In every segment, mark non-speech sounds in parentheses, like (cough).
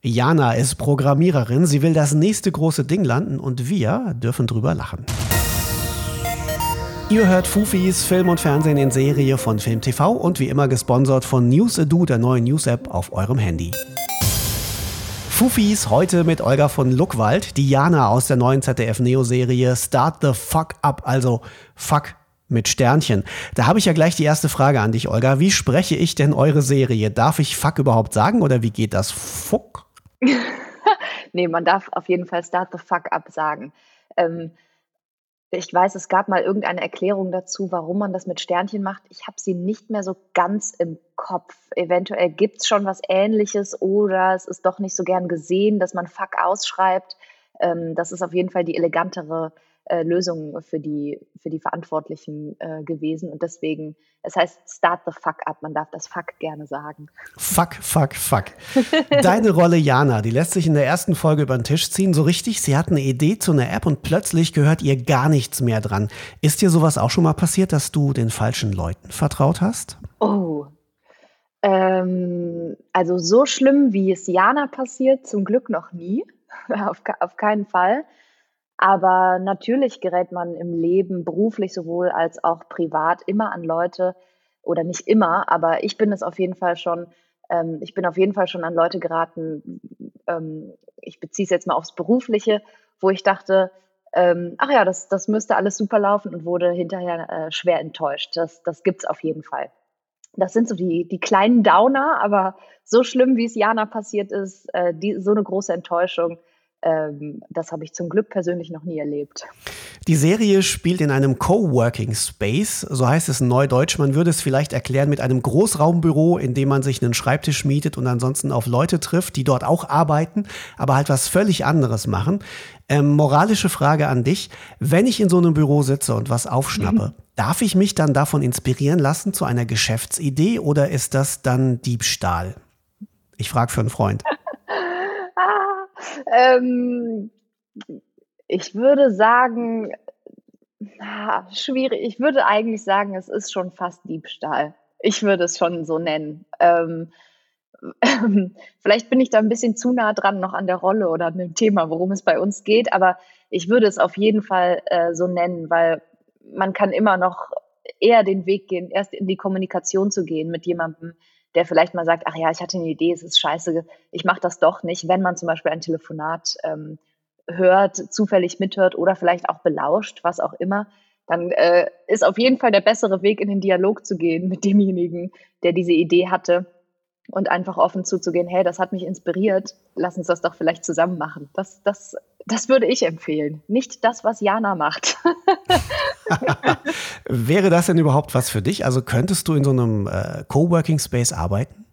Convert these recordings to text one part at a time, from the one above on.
Jana ist Programmiererin, sie will das nächste große Ding landen und wir dürfen drüber lachen. Ihr hört Fufis Film und Fernsehen in Serie von Film TV und wie immer gesponsert von News Edu, der neuen News-App auf eurem Handy. Fufis heute mit Olga von Luckwald, Diana aus der neuen ZDF-Neo-Serie Start the Fuck Up, also Fuck mit Sternchen. Da habe ich ja gleich die erste Frage an dich, Olga. Wie spreche ich denn eure Serie? Darf ich Fuck überhaupt sagen oder wie geht das? Fuck? (laughs) nee, man darf auf jeden Fall Start the Fuck Up sagen. Ähm, ich weiß, es gab mal irgendeine Erklärung dazu, warum man das mit Sternchen macht. Ich habe sie nicht mehr so ganz im Kopf. Eventuell gibt es schon was Ähnliches oder es ist doch nicht so gern gesehen, dass man Fuck ausschreibt. Ähm, das ist auf jeden Fall die elegantere äh, Lösung für die, für die Verantwortlichen äh, gewesen. Und deswegen, es heißt Start the Fuck up. Man darf das Fuck gerne sagen. Fuck, fuck, fuck. (laughs) Deine Rolle Jana, die lässt sich in der ersten Folge über den Tisch ziehen. So richtig, sie hat eine Idee zu einer App und plötzlich gehört ihr gar nichts mehr dran. Ist dir sowas auch schon mal passiert, dass du den falschen Leuten vertraut hast? Oh, ähm, also so schlimm, wie es Jana passiert, zum Glück noch nie. (laughs) auf, auf keinen Fall. Aber natürlich gerät man im Leben, beruflich sowohl als auch privat, immer an Leute, oder nicht immer, aber ich bin es auf jeden Fall schon, ähm, ich bin auf jeden Fall schon an Leute geraten, ähm, ich beziehe es jetzt mal aufs Berufliche, wo ich dachte, ähm, ach ja, das, das müsste alles super laufen und wurde hinterher äh, schwer enttäuscht. Das, das gibt es auf jeden Fall. Das sind so die, die kleinen Downer, aber so schlimm, wie es Jana passiert ist, äh, die, so eine große Enttäuschung, ähm, das habe ich zum Glück persönlich noch nie erlebt. Die Serie spielt in einem Coworking Space, so heißt es in Neudeutsch. Man würde es vielleicht erklären mit einem Großraumbüro, in dem man sich einen Schreibtisch mietet und ansonsten auf Leute trifft, die dort auch arbeiten, aber halt was völlig anderes machen. Ähm, moralische Frage an dich. Wenn ich in so einem Büro sitze und was aufschnappe, mhm. darf ich mich dann davon inspirieren lassen zu einer Geschäftsidee oder ist das dann Diebstahl? Ich frage für einen Freund. Ähm, ich würde sagen, ah, schwierig. Ich würde eigentlich sagen, es ist schon fast Diebstahl. Ich würde es schon so nennen. Ähm, ähm, (laughs) vielleicht bin ich da ein bisschen zu nah dran noch an der Rolle oder an dem Thema, worum es bei uns geht, aber ich würde es auf jeden Fall äh, so nennen, weil man kann immer noch eher den Weg gehen, erst in die Kommunikation zu gehen mit jemandem, der vielleicht mal sagt, ach ja, ich hatte eine Idee, es ist scheiße, ich mache das doch nicht, wenn man zum Beispiel ein Telefonat ähm, hört, zufällig mithört oder vielleicht auch belauscht, was auch immer, dann äh, ist auf jeden Fall der bessere Weg, in den Dialog zu gehen mit demjenigen, der diese Idee hatte und einfach offen zuzugehen, hey, das hat mich inspiriert, lass uns das doch vielleicht zusammen machen. Das, das, das würde ich empfehlen. Nicht das, was Jana macht. (laughs) (laughs) Wäre das denn überhaupt was für dich? Also könntest du in so einem äh, Coworking Space arbeiten?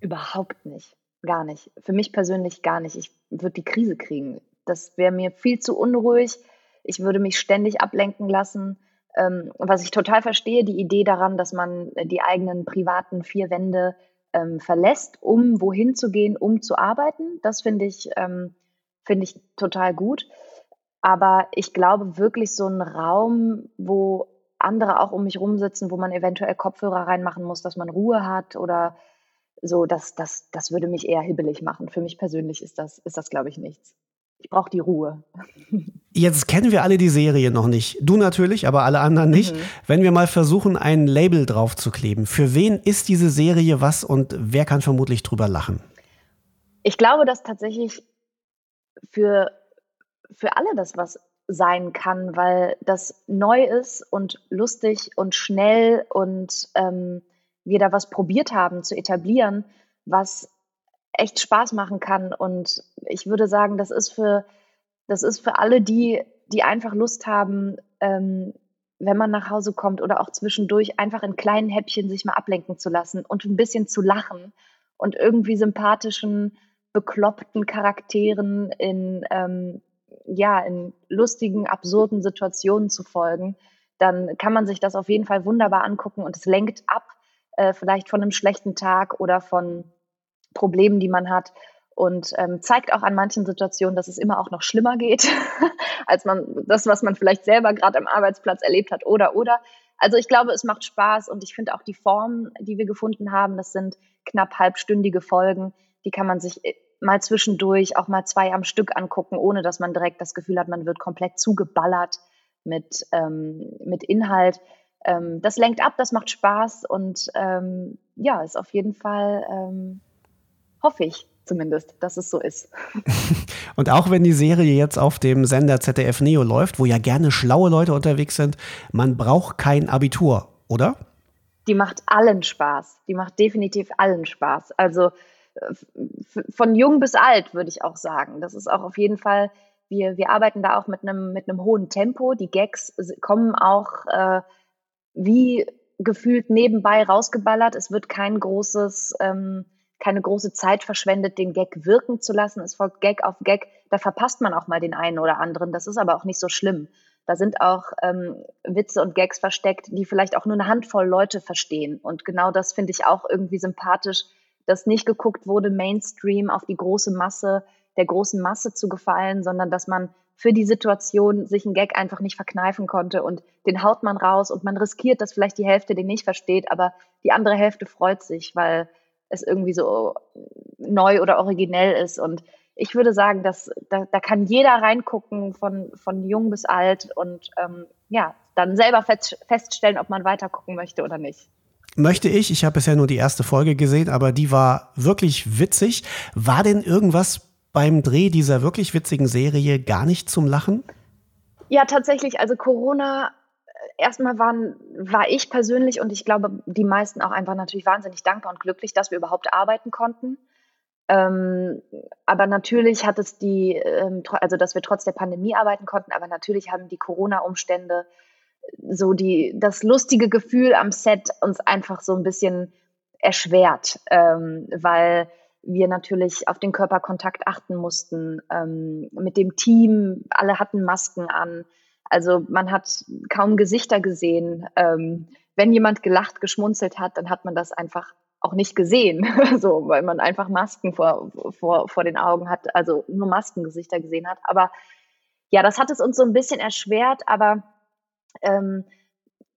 Überhaupt nicht. Gar nicht. Für mich persönlich gar nicht. Ich würde die Krise kriegen. Das wäre mir viel zu unruhig. Ich würde mich ständig ablenken lassen. Ähm, was ich total verstehe, die Idee daran, dass man die eigenen privaten vier Wände ähm, verlässt, um wohin zu gehen, um zu arbeiten. Das finde ich, ähm, finde ich total gut. Aber ich glaube wirklich so ein Raum, wo andere auch um mich rumsitzen, wo man eventuell Kopfhörer reinmachen muss, dass man Ruhe hat oder so, das, das, das würde mich eher hibbelig machen. Für mich persönlich ist das, ist das glaube ich, nichts. Ich brauche die Ruhe. (laughs) Jetzt kennen wir alle die Serie noch nicht. Du natürlich, aber alle anderen nicht. Mhm. Wenn wir mal versuchen, ein Label drauf zu kleben, für wen ist diese Serie was und wer kann vermutlich drüber lachen? Ich glaube, dass tatsächlich für, für alle das was sein kann, weil das neu ist und lustig und schnell und ähm, wir da was probiert haben zu etablieren, was echt Spaß machen kann. Und ich würde sagen, das ist für, das ist für alle die, die einfach Lust haben, ähm, wenn man nach Hause kommt oder auch zwischendurch einfach in kleinen Häppchen sich mal ablenken zu lassen und ein bisschen zu lachen und irgendwie sympathischen, bekloppten Charakteren in, ähm, ja, in lustigen, absurden Situationen zu folgen, dann kann man sich das auf jeden Fall wunderbar angucken und es lenkt ab, äh, vielleicht von einem schlechten Tag oder von Problemen, die man hat und ähm, zeigt auch an manchen Situationen, dass es immer auch noch schlimmer geht, (laughs) als man das, was man vielleicht selber gerade am Arbeitsplatz erlebt hat oder oder. Also ich glaube, es macht Spaß und ich finde auch die Form, die wir gefunden haben, das sind knapp halbstündige Folgen, die kann man sich mal zwischendurch auch mal zwei am Stück angucken, ohne dass man direkt das Gefühl hat, man wird komplett zugeballert mit, ähm, mit Inhalt. Ähm, das lenkt ab, das macht Spaß und ähm, ja, ist auf jeden Fall, ähm, hoffe ich zumindest, dass es so ist. (laughs) Und auch wenn die Serie jetzt auf dem Sender ZDF Neo läuft, wo ja gerne schlaue Leute unterwegs sind, man braucht kein Abitur, oder? Die macht allen Spaß. Die macht definitiv allen Spaß. Also von jung bis alt, würde ich auch sagen. Das ist auch auf jeden Fall, wir, wir arbeiten da auch mit einem, mit einem hohen Tempo. Die Gags kommen auch äh, wie gefühlt nebenbei rausgeballert. Es wird kein großes, ähm, keine große Zeit verschwendet, den Gag wirken zu lassen. Es folgt Gag auf Gag. Da verpasst man auch mal den einen oder anderen. Das ist aber auch nicht so schlimm. Da sind auch ähm, Witze und Gags versteckt, die vielleicht auch nur eine Handvoll Leute verstehen. Und genau das finde ich auch irgendwie sympathisch, dass nicht geguckt wurde, Mainstream auf die große Masse, der großen Masse zu gefallen, sondern dass man für die Situation sich einen Gag einfach nicht verkneifen konnte und den haut man raus und man riskiert, dass vielleicht die Hälfte den nicht versteht, aber die andere Hälfte freut sich, weil es irgendwie so neu oder originell ist. Und ich würde sagen, dass da, da kann jeder reingucken, von, von jung bis alt und ähm, ja, dann selber fest, feststellen, ob man weiter gucken möchte oder nicht möchte ich. Ich habe bisher nur die erste Folge gesehen, aber die war wirklich witzig. War denn irgendwas beim Dreh dieser wirklich witzigen Serie gar nicht zum Lachen? Ja, tatsächlich. Also Corona, äh, erstmal waren, war ich persönlich und ich glaube, die meisten auch einfach natürlich wahnsinnig dankbar und glücklich, dass wir überhaupt arbeiten konnten. Ähm, aber natürlich hat es die, ähm, also dass wir trotz der Pandemie arbeiten konnten, aber natürlich haben die Corona-Umstände so die, das lustige Gefühl am Set uns einfach so ein bisschen erschwert, ähm, weil wir natürlich auf den Körperkontakt achten mussten ähm, mit dem Team. Alle hatten Masken an. Also man hat kaum Gesichter gesehen. Ähm, wenn jemand gelacht, geschmunzelt hat, dann hat man das einfach auch nicht gesehen, (laughs) so, weil man einfach Masken vor, vor, vor den Augen hat, also nur Maskengesichter gesehen hat. Aber ja, das hat es uns so ein bisschen erschwert, aber ähm,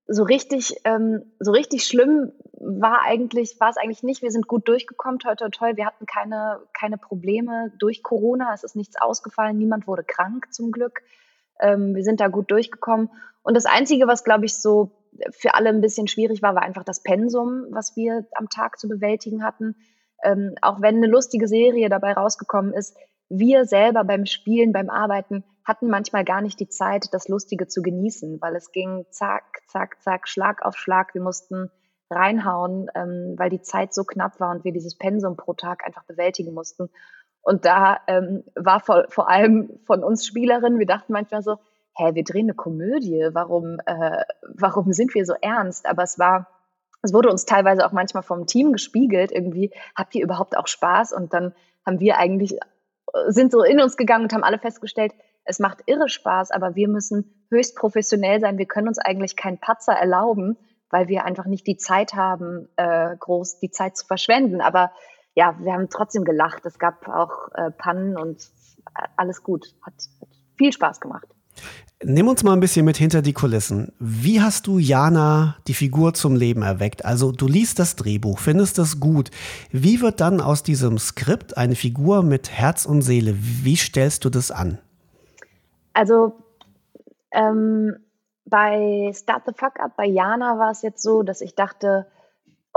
so richtig, ähm, so richtig schlimm war eigentlich, war es eigentlich nicht. Wir sind gut durchgekommen, toll, toll, toll. Wir hatten keine, keine Probleme durch Corona. Es ist nichts ausgefallen. Niemand wurde krank, zum Glück. Ähm, wir sind da gut durchgekommen. Und das Einzige, was, glaube ich, so für alle ein bisschen schwierig war, war einfach das Pensum, was wir am Tag zu bewältigen hatten. Ähm, auch wenn eine lustige Serie dabei rausgekommen ist, wir selber beim Spielen, beim Arbeiten hatten manchmal gar nicht die Zeit, das Lustige zu genießen, weil es ging zack, zack, zack, Schlag auf Schlag. Wir mussten reinhauen, ähm, weil die Zeit so knapp war und wir dieses Pensum pro Tag einfach bewältigen mussten. Und da ähm, war vor, vor allem von uns Spielerinnen, wir dachten manchmal so, hä, wir drehen eine Komödie, warum, äh, warum sind wir so ernst? Aber es war, es wurde uns teilweise auch manchmal vom Team gespiegelt, irgendwie, habt ihr überhaupt auch Spaß? Und dann haben wir eigentlich, sind so in uns gegangen und haben alle festgestellt, es macht irre Spaß, aber wir müssen höchst professionell sein. Wir können uns eigentlich keinen Patzer erlauben, weil wir einfach nicht die Zeit haben, äh, groß die Zeit zu verschwenden. Aber ja, wir haben trotzdem gelacht. Es gab auch äh, Pannen und alles gut. Hat, hat viel Spaß gemacht. Nimm uns mal ein bisschen mit hinter die Kulissen. Wie hast du Jana, die Figur, zum Leben erweckt? Also du liest das Drehbuch, findest das gut. Wie wird dann aus diesem Skript eine Figur mit Herz und Seele? Wie stellst du das an? Also ähm, bei Start the Fuck Up, bei Jana war es jetzt so, dass ich dachte,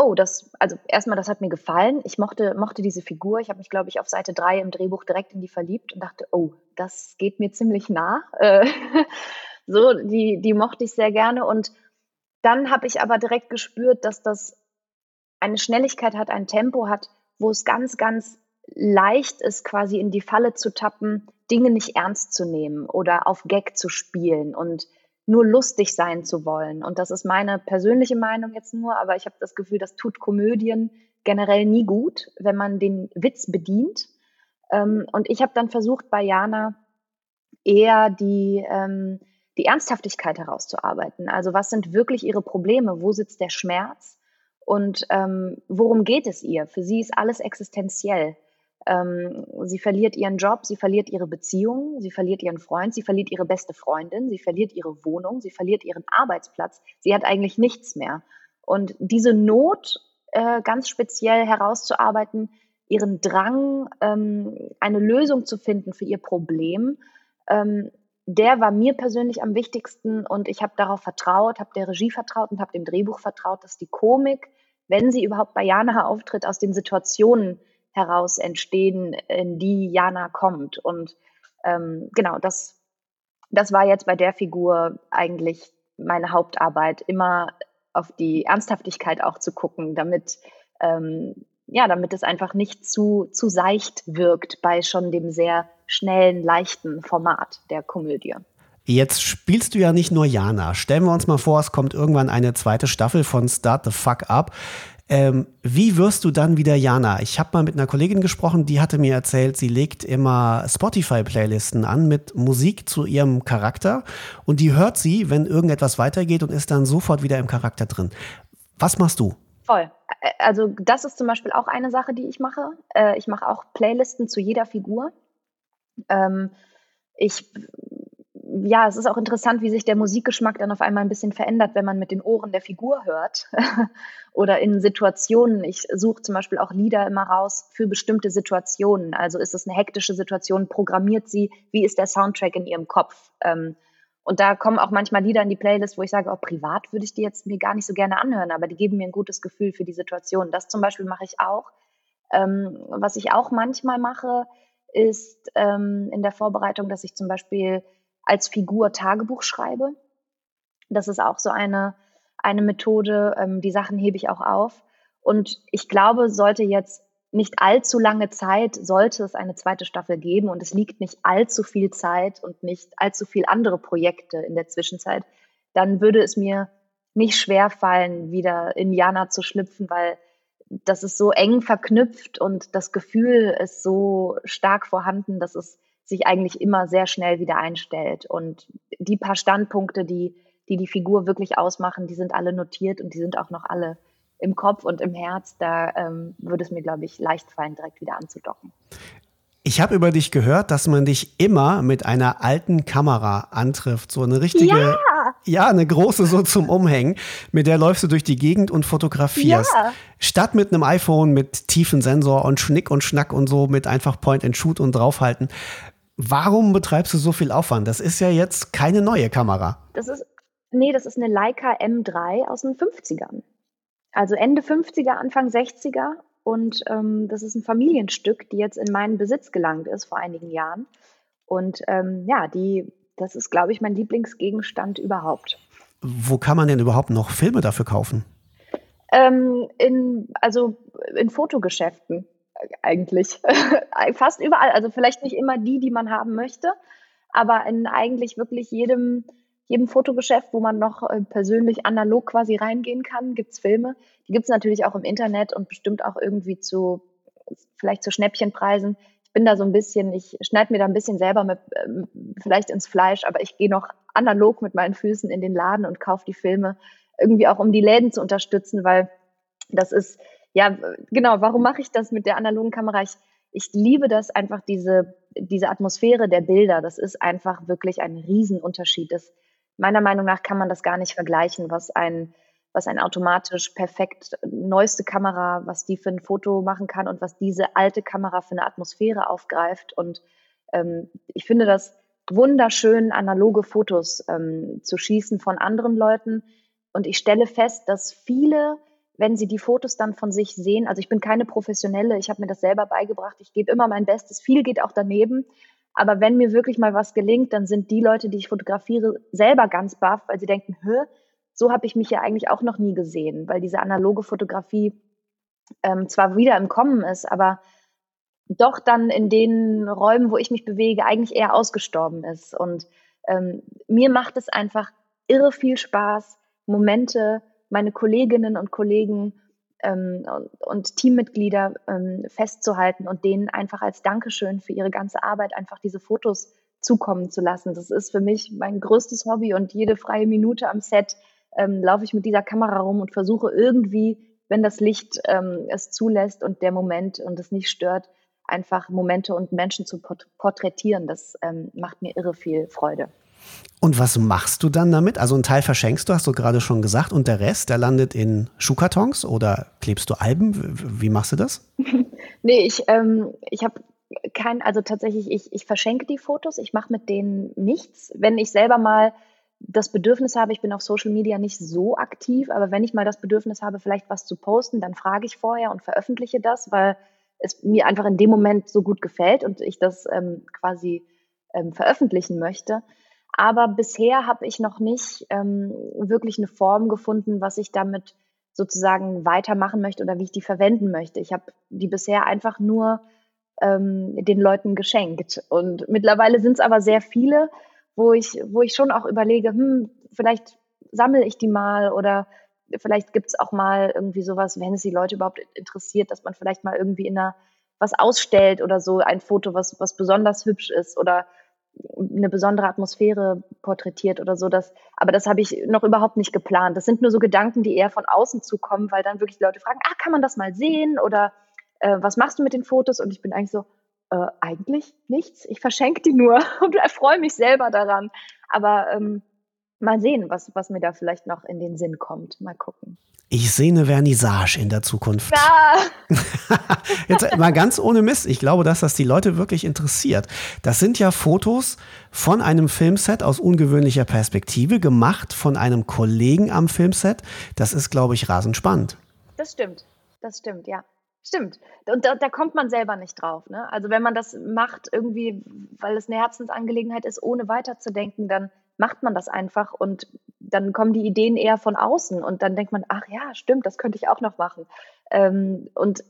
oh, das, also erstmal, das hat mir gefallen. Ich mochte, mochte diese Figur. Ich habe mich, glaube ich, auf Seite 3 im Drehbuch direkt in die verliebt und dachte, oh, das geht mir ziemlich nah. (laughs) Äh, so, die, die mochte ich sehr gerne. Und dann habe ich aber direkt gespürt, dass das eine Schnelligkeit hat, ein Tempo hat, wo es ganz, ganz leicht ist, quasi in die Falle zu tappen, Dinge nicht ernst zu nehmen oder auf Gag zu spielen und nur lustig sein zu wollen. Und das ist meine persönliche Meinung jetzt nur, aber ich habe das Gefühl, das tut Komödien generell nie gut, wenn man den Witz bedient. Ähm, und ich habe dann versucht, bei Jana eher die, ähm, die Ernsthaftigkeit herauszuarbeiten. Also was sind wirklich ihre Probleme? Wo sitzt der Schmerz? Und ähm, worum geht es ihr? Für sie ist alles existenziell. Ähm, sie verliert ihren Job, sie verliert ihre Beziehung, sie verliert ihren Freund, sie verliert ihre beste Freundin, sie verliert ihre Wohnung, sie verliert ihren Arbeitsplatz. Sie hat eigentlich nichts mehr. Und diese Not äh, ganz speziell herauszuarbeiten, ihren Drang, ähm, eine Lösung zu finden für ihr Problem, ähm, der war mir persönlich am wichtigsten und ich habe darauf vertraut, habe der Regie vertraut und habe dem Drehbuch vertraut, dass die Komik, wenn sie überhaupt bei Jana auftritt, aus den Situationen heraus entstehen, in die Jana kommt. Und ähm, genau, das, das war jetzt bei der Figur eigentlich meine Hauptarbeit, immer auf die Ernsthaftigkeit auch zu gucken, damit ähm, ja, damit es einfach nicht zu, zu seicht wirkt bei schon dem sehr schnellen, leichten Format der Komödie. Jetzt spielst du ja nicht nur Jana. Stellen wir uns mal vor, es kommt irgendwann eine zweite Staffel von Start the Fuck Up. Ähm, wie wirst du dann wieder Jana? Ich habe mal mit einer Kollegin gesprochen, die hatte mir erzählt, sie legt immer Spotify-Playlisten an mit Musik zu ihrem Charakter und die hört sie, wenn irgendetwas weitergeht und ist dann sofort wieder im Charakter drin. Was machst du? Voll. Also das ist zum Beispiel auch eine Sache, die ich mache. Äh, ich mache auch Playlisten zu jeder Figur. Ähm, ich, ja, es ist auch interessant, wie sich der Musikgeschmack dann auf einmal ein bisschen verändert, wenn man mit den Ohren der Figur hört (laughs) oder in Situationen. Ich suche zum Beispiel auch Lieder immer raus für bestimmte Situationen. Also ist es eine hektische Situation, programmiert sie, wie ist der Soundtrack in ihrem Kopf? Ähm, und da kommen auch manchmal Lieder in die Playlist, wo ich sage, oh, privat würde ich die jetzt mir gar nicht so gerne anhören, aber die geben mir ein gutes Gefühl für die Situation. Das zum Beispiel mache ich auch. Ähm, was ich auch manchmal mache, ist ähm, in der Vorbereitung, dass ich zum Beispiel als Figur Tagebuch schreibe. Das ist auch so eine, eine Methode. Ähm, die Sachen hebe ich auch auf. Und ich glaube, sollte jetzt nicht allzu lange Zeit sollte es eine zweite Staffel geben und es liegt nicht allzu viel Zeit und nicht allzu viel andere Projekte in der Zwischenzeit, dann würde es mir nicht schwer fallen, wieder in Jana zu schlüpfen, weil das ist so eng verknüpft und das Gefühl ist so stark vorhanden, dass es sich eigentlich immer sehr schnell wieder einstellt. Und die paar Standpunkte, die die, die Figur wirklich ausmachen, die sind alle notiert und die sind auch noch alle im Kopf und im Herz, da ähm, würde es mir, glaube ich, leicht fallen, direkt wieder anzudocken. Ich habe über dich gehört, dass man dich immer mit einer alten Kamera antrifft. So eine richtige, ja, ja eine große so zum Umhängen. Mit der läufst du durch die Gegend und fotografierst. Ja. Statt mit einem iPhone mit tiefen Sensor und Schnick und Schnack und so mit einfach Point and Shoot und draufhalten. Warum betreibst du so viel Aufwand? Das ist ja jetzt keine neue Kamera. Das ist, nee, das ist eine Leica M3 aus den 50ern also Ende 50er, Anfang 60er. Und ähm, das ist ein Familienstück, die jetzt in meinen Besitz gelangt ist vor einigen Jahren. Und ähm, ja, die, das ist, glaube ich, mein Lieblingsgegenstand überhaupt. Wo kann man denn überhaupt noch Filme dafür kaufen? Ähm, in, also in Fotogeschäften eigentlich. (laughs) Fast überall. Also vielleicht nicht immer die, die man haben möchte, aber in eigentlich wirklich jedem jedem Fotogeschäft, wo man noch äh, persönlich analog quasi reingehen kann, gibt es Filme. Die gibt es natürlich auch im Internet und bestimmt auch irgendwie zu, vielleicht zu Schnäppchenpreisen. Ich bin da so ein bisschen, ich schneide mir da ein bisschen selber mit, äh, vielleicht ins Fleisch, aber ich gehe noch analog mit meinen Füßen in den Laden und kaufe die Filme, irgendwie auch um die Läden zu unterstützen, weil das ist, ja, genau, warum mache ich das mit der analogen Kamera? Ich, ich liebe das einfach, diese, diese Atmosphäre der Bilder. Das ist einfach wirklich ein Riesenunterschied. Das meiner Meinung nach kann man das gar nicht vergleichen, was ein, was ein automatisch perfekt neueste Kamera, was die für ein Foto machen kann und was diese alte Kamera für eine Atmosphäre aufgreift. Und ähm, ich finde das wunderschön, analoge Fotos ähm, zu schießen von anderen Leuten. Und ich stelle fest, dass viele, wenn sie die Fotos dann von sich sehen, also ich bin keine Professionelle, ich habe mir das selber beigebracht, ich gebe immer mein Bestes, viel geht auch daneben, aber wenn mir wirklich mal was gelingt, dann sind die Leute, die ich fotografiere, selber ganz baff, weil sie denken, hä, so habe ich mich ja eigentlich auch noch nie gesehen, weil diese analoge Fotografie ähm, zwar wieder im Kommen ist, aber doch dann in den Räumen, wo ich mich bewege, eigentlich eher ausgestorben ist. Und ähm, mir macht es einfach irre viel Spaß, Momente, meine Kolleginnen und Kollegen ähm, und, und, Teammitglieder ähm, festzuhalten und denen einfach als Dankeschön für ihre ganze Arbeit einfach diese Fotos zukommen zu lassen. Das ist für mich mein größtes Hobby und jede freie Minute am Set ähm, laufe ich mit dieser Kamera rum und versuche irgendwie, wenn das Licht ähm, es zulässt und der Moment und es nicht stört, einfach Momente und Menschen zu porträtieren. Das ähm, macht mir irre viel Freude. Und was machst du dann damit? Also ein Teil verschenkst du, hast du gerade schon gesagt, und der Rest, der landet in Schuhkartons oder klebst du Alben? Wie machst du das? (laughs) Nee, ich, ähm, ich habe kein, also tatsächlich, ich, ich verschenke die Fotos, ich mache mit denen nichts. Wenn ich selber mal das Bedürfnis habe, ich bin auf Social Media nicht so aktiv, aber wenn ich mal das Bedürfnis habe, vielleicht was zu posten, dann frage ich vorher und veröffentliche das, weil es mir einfach in dem Moment so gut gefällt und ich das ähm, quasi ähm, veröffentlichen möchte. Aber bisher habe ich noch nicht ähm, wirklich eine Form gefunden, was ich damit sozusagen weitermachen möchte oder wie ich die verwenden möchte. Ich habe die bisher einfach nur ähm, den Leuten geschenkt. Und mittlerweile sind es aber sehr viele, wo ich, wo ich schon auch überlege, hm, vielleicht sammle ich die mal oder vielleicht gibt es auch mal irgendwie sowas, wenn es die Leute überhaupt interessiert, dass man vielleicht mal irgendwie in einer was ausstellt oder so, ein Foto, was, was besonders hübsch ist oder eine besondere Atmosphäre porträtiert oder so. Das, aber das habe ich noch überhaupt nicht geplant. Das sind nur so Gedanken, die eher von außen zukommen, weil dann wirklich Leute fragen, ah, kann man das mal sehen oder äh, was machst du mit den Fotos? Und ich bin eigentlich so, äh, eigentlich nichts. Ich verschenke die nur (laughs) und erfreue mich selber daran. Aber ähm, mal sehen, was, was mir da vielleicht noch in den Sinn kommt. Mal gucken. Ich sehe eine Vernissage in der Zukunft. Ja. (laughs) Jetzt mal ganz ohne Mist. Ich glaube, dass das die Leute wirklich interessiert. Das sind ja Fotos von einem Filmset aus ungewöhnlicher Perspektive, gemacht von einem Kollegen am Filmset. Das ist, glaube ich, rasend spannend. Das stimmt. Das stimmt, ja. Stimmt. Und da, da, kommt man selber nicht drauf. Ne? Also wenn man das macht, irgendwie, weil es eine Herzensangelegenheit ist, ohne weiterzudenken, dann macht man das einfach und dann kommen die Ideen eher von außen und dann denkt man, ach ja, stimmt, das könnte ich auch noch machen. Ähm, und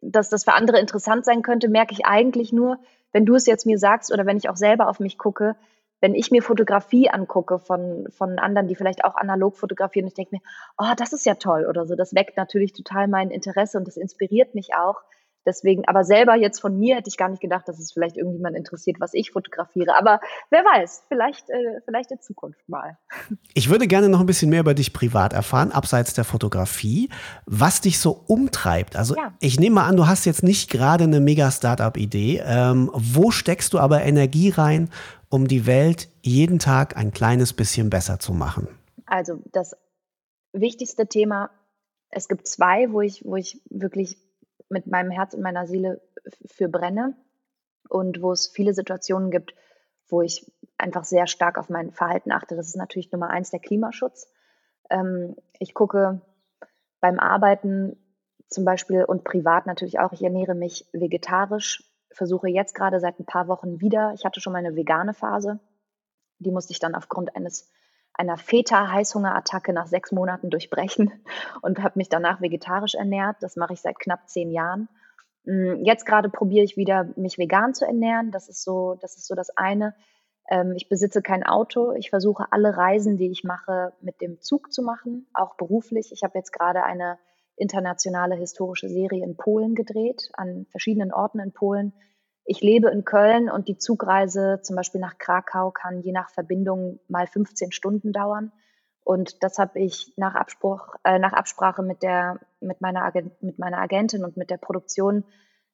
dass das für andere interessant sein könnte, merke ich eigentlich nur, wenn du es jetzt mir sagst oder wenn ich auch selber auf mich gucke, wenn ich mir Fotografie angucke von, von anderen, die vielleicht auch analog fotografieren, ich denke mir, oh, das ist ja toll oder so. Das weckt natürlich total mein Interesse und das inspiriert mich auch. Deswegen, aber selber jetzt von mir hätte ich gar nicht gedacht, dass es vielleicht irgendjemand interessiert, was ich fotografiere. Aber wer weiß, vielleicht, äh, vielleicht in Zukunft mal. Ich würde gerne noch ein bisschen mehr über dich privat erfahren, abseits der Fotografie, was dich so umtreibt. Also ja. ich nehme mal an, du hast jetzt nicht gerade eine mega Startup-Idee. Ähm, wo steckst du aber Energie rein, um die Welt jeden Tag ein kleines bisschen besser zu machen? Also das wichtigste Thema, es gibt zwei, wo ich, wo ich wirklich mit meinem Herz und meiner Seele für brenne und wo es viele Situationen gibt, wo ich einfach sehr stark auf mein Verhalten achte. Das ist natürlich Nummer eins der Klimaschutz. Ähm, ich gucke beim Arbeiten zum Beispiel und privat natürlich auch, ich ernähre mich vegetarisch, versuche jetzt gerade seit ein paar Wochen wieder, ich hatte schon mal eine vegane Phase, die musste ich dann aufgrund eines einer Feta-Heißhungerattacke nach sechs Monaten durchbrechen (laughs) und habe mich danach vegetarisch ernährt. Das mache ich seit knapp zehn Jahren. Mm, jetzt gerade probiere ich wieder, mich vegan zu ernähren. Das ist so, das ist so das eine. Ähm, ich besitze kein Auto. Ich versuche alle Reisen, die ich mache, mit dem Zug zu machen, auch beruflich. Ich habe jetzt gerade eine internationale historische Serie in Polen gedreht, an verschiedenen Orten in Polen ich lebe in Köln und die Zugreise zum Beispiel nach Krakau kann je nach Verbindung mal 15 Stunden dauern. Und das habe ich nach, Abspruch, äh, nach Absprache mit, der, mit, meiner mit meiner Agentin und mit der Produktion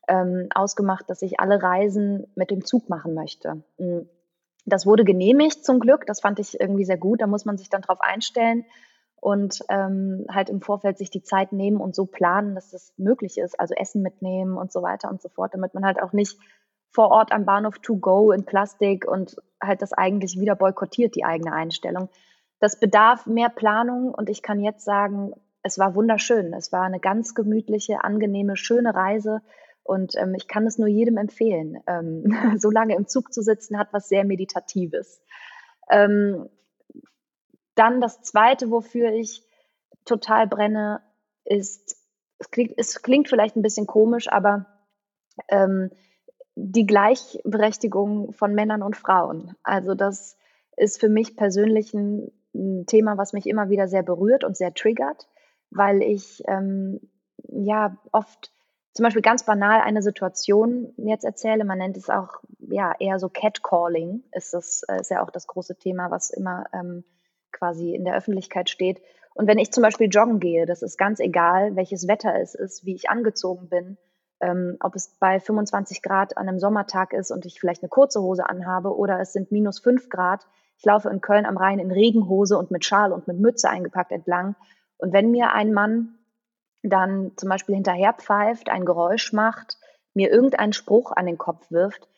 ähm, ausgemacht, dass ich alle Reisen mit dem Zug machen möchte. Hm. Das wurde genehmigt zum Glück. Das fand ich irgendwie sehr gut. Da muss man sich dann drauf einstellen und ähm, halt im Vorfeld sich die Zeit nehmen und so planen, dass das möglich ist. Also Essen mitnehmen und so weiter und so fort, damit man halt auch nicht vor Ort am Bahnhof to go in Plastik und halt das eigentlich wieder boykottiert, die eigene Einstellung. Das bedarf mehr Planung und ich kann jetzt sagen, es war wunderschön. Es war eine ganz gemütliche, angenehme, schöne Reise und ähm, ich kann es nur jedem empfehlen. Ähm, (laughs) so lange im Zug zu sitzen hat was sehr Meditatives. Ähm, dann das Zweite, wofür ich total brenne, ist, es klingt, es klingt vielleicht ein bisschen komisch, aber ähm, die Gleichberechtigung von Männern und Frauen. Also das ist für mich persönlich ein, ein Thema, was mich immer wieder sehr berührt und sehr triggert, weil ich ähm, ja oft zum Beispiel ganz banal eine Situation jetzt erzähle. Man nennt es auch ja eher so Catcalling. Ist das ist ja auch das große Thema, was immer ähm, quasi in der Öffentlichkeit steht. Und wenn ich zum Beispiel joggen gehe, das ist ganz egal, welches Wetter es ist, wie ich angezogen bin ähm, ob es bei 25 Grad an einem Sommertag ist und ich vielleicht eine kurze Hose anhabe oder es sind minus 5 Grad. Ich laufe in Köln am Rhein in Regenhose und mit Schal und mit Mütze eingepackt entlang. Und wenn mir ein Mann dann zum Beispiel hinterher pfeift, ein Geräusch macht, mir irgendeinen Spruch an den Kopf wirft.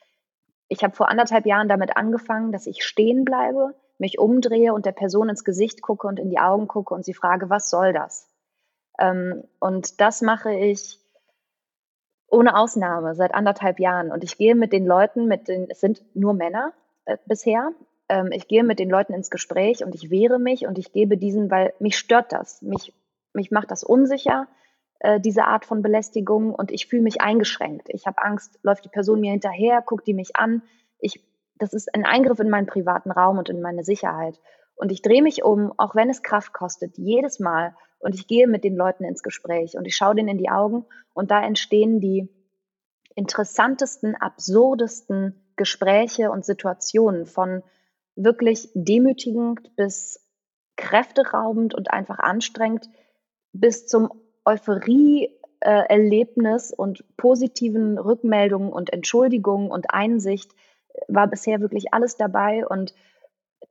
Ich habe vor anderthalb Jahren damit angefangen, dass ich stehen bleibe, mich umdrehe und der Person ins Gesicht gucke und in die Augen gucke und sie frage, was soll das? Ähm, und das mache ich ohne Ausnahme seit anderthalb Jahren. Und ich gehe mit den Leuten, mit den, es sind nur Männer äh, bisher, ähm, ich gehe mit den Leuten ins Gespräch und ich wehre mich und ich gebe diesen, weil mich stört das. Mich, mich macht das unsicher, äh, diese Art von Belästigung und ich fühle mich eingeschränkt. Ich habe Angst, läuft die Person mir hinterher, guckt die mich an. Ich, das ist ein Eingriff in meinen privaten Raum und in meine Sicherheit. Und ich drehe mich um, auch wenn es Kraft kostet, jedes Mal. Und ich gehe mit den Leuten ins Gespräch und ich schaue denen in die Augen und da entstehen die interessantesten, absurdesten Gespräche und Situationen von wirklich demütigend bis kräfteraubend und einfach anstrengend bis zum Euphorie-Erlebnis und positiven Rückmeldungen und Entschuldigungen und Einsicht war bisher wirklich alles dabei und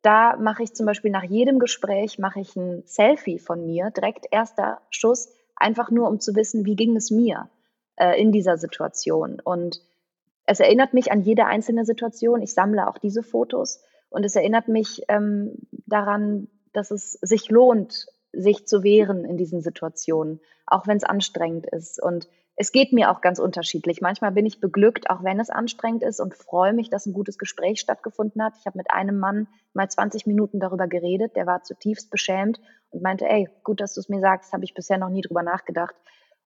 da mache ich zum Beispiel nach jedem Gespräch mache ich ein Selfie von mir, direkt erster Schuss, einfach nur um zu wissen, wie ging es mir äh, in dieser Situation. Und es erinnert mich an jede einzelne Situation. Ich sammle auch diese Fotos und es erinnert mich ähm, daran, dass es sich lohnt, sich zu wehren in diesen Situationen, auch wenn es anstrengend ist. Und es geht mir auch ganz unterschiedlich. Manchmal bin ich beglückt, auch wenn es anstrengend ist und freue mich, dass ein gutes Gespräch stattgefunden hat. Ich habe mit einem Mann mal 20 Minuten darüber geredet, der war zutiefst beschämt und meinte, ey, gut, dass du es mir sagst, habe ich bisher noch nie drüber nachgedacht.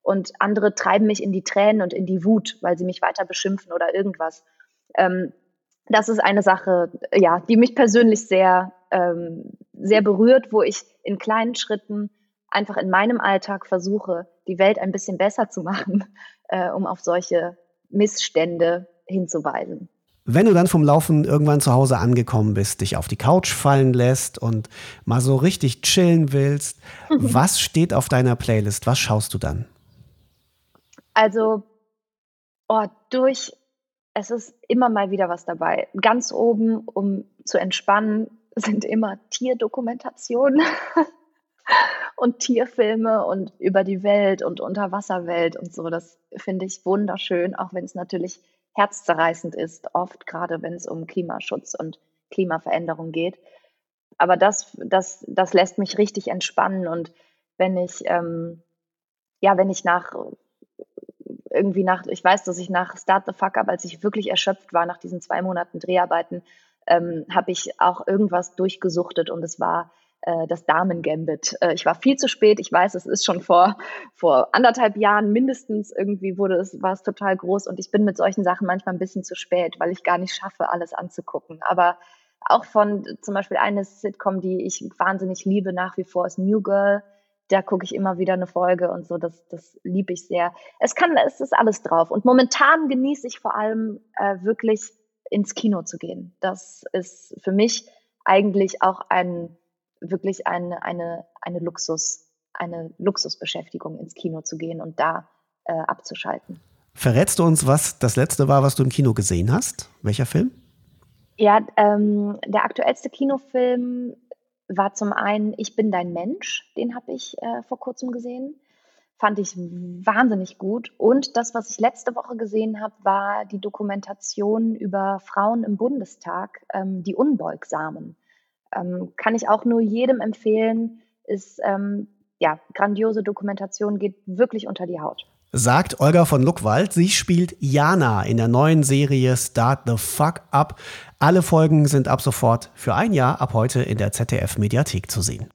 Und andere treiben mich in die Tränen und in die Wut, weil sie mich weiter beschimpfen oder irgendwas. Ähm, das ist eine Sache, ja, die mich persönlich sehr, ähm, sehr berührt, wo ich in kleinen Schritten einfach in meinem Alltag versuche, die Welt ein bisschen besser zu machen, (laughs) äh, um auf solche Missstände hinzuweisen. Wenn du dann vom Laufen irgendwann zu Hause angekommen bist, dich auf die Couch fallen lässt und mal so richtig chillen willst, (laughs) was steht auf deiner Playlist? Was schaust du dann? Also, oh, durch, es ist immer mal wieder was dabei. Ganz oben, um zu entspannen, (laughs) sind immer Tierdokumentationen. Und Tierfilme und über die Welt und Unterwasserwelt und so. Das finde ich wunderschön, auch wenn es natürlich herzzerreißend ist, oft gerade wenn es um Klimaschutz und Klimaveränderung geht. Aber das, das, das lässt mich richtig entspannen und wenn ich, ähm, ja, wenn ich nach irgendwie nach, ich weiß, dass ich nach Start the Fuck Up, als ich wirklich erschöpft war nach diesen zwei Monaten Dreharbeiten, ähm, habe ich auch irgendwas durchgesuchtet und es war äh, das Damen-Gambit. Äh, ich war viel zu spät. Ich weiß, es ist schon vor, vor anderthalb Jahren mindestens irgendwie wurde es, war es total groß und ich bin mit solchen Sachen manchmal ein bisschen zu spät, weil ich gar nicht schaffe, alles anzugucken. Aber auch von zum Beispiel eine Sitcom, die ich wahnsinnig liebe nach wie vor, ist New Girl. Da gucke ich immer wieder eine Folge und so, das, das liebe ich sehr. Es kann, es ist alles drauf. Und momentan genieße ich vor allem äh, wirklich ins Kino zu gehen. Das ist für mich eigentlich auch ein wirklich eine, eine, eine Luxus, eine Luxusbeschäftigung ins Kino zu gehen und da äh, abzuschalten. Verrätst du uns, was das letzte war, was du im Kino gesehen hast? Welcher Film? Ja, ähm, der aktuellste Kinofilm war zum einen Ich bin dein Mensch, den habe ich äh, vor kurzem gesehen. Fand ich wahnsinnig gut. Und das, was ich letzte Woche gesehen habe, war die Dokumentation über Frauen im Bundestag, ähm, die Unbeugsamen. Ähm, kann ich auch nur jedem empfehlen, ist ähm, ja grandiose Dokumentation, geht wirklich unter die Haut. Sagt Olga von Luckwald. Sie spielt Jana in der neuen Serie Start the Fuck Up. Alle Folgen sind ab sofort für ein Jahr ab heute in der ZDF Mediathek zu sehen.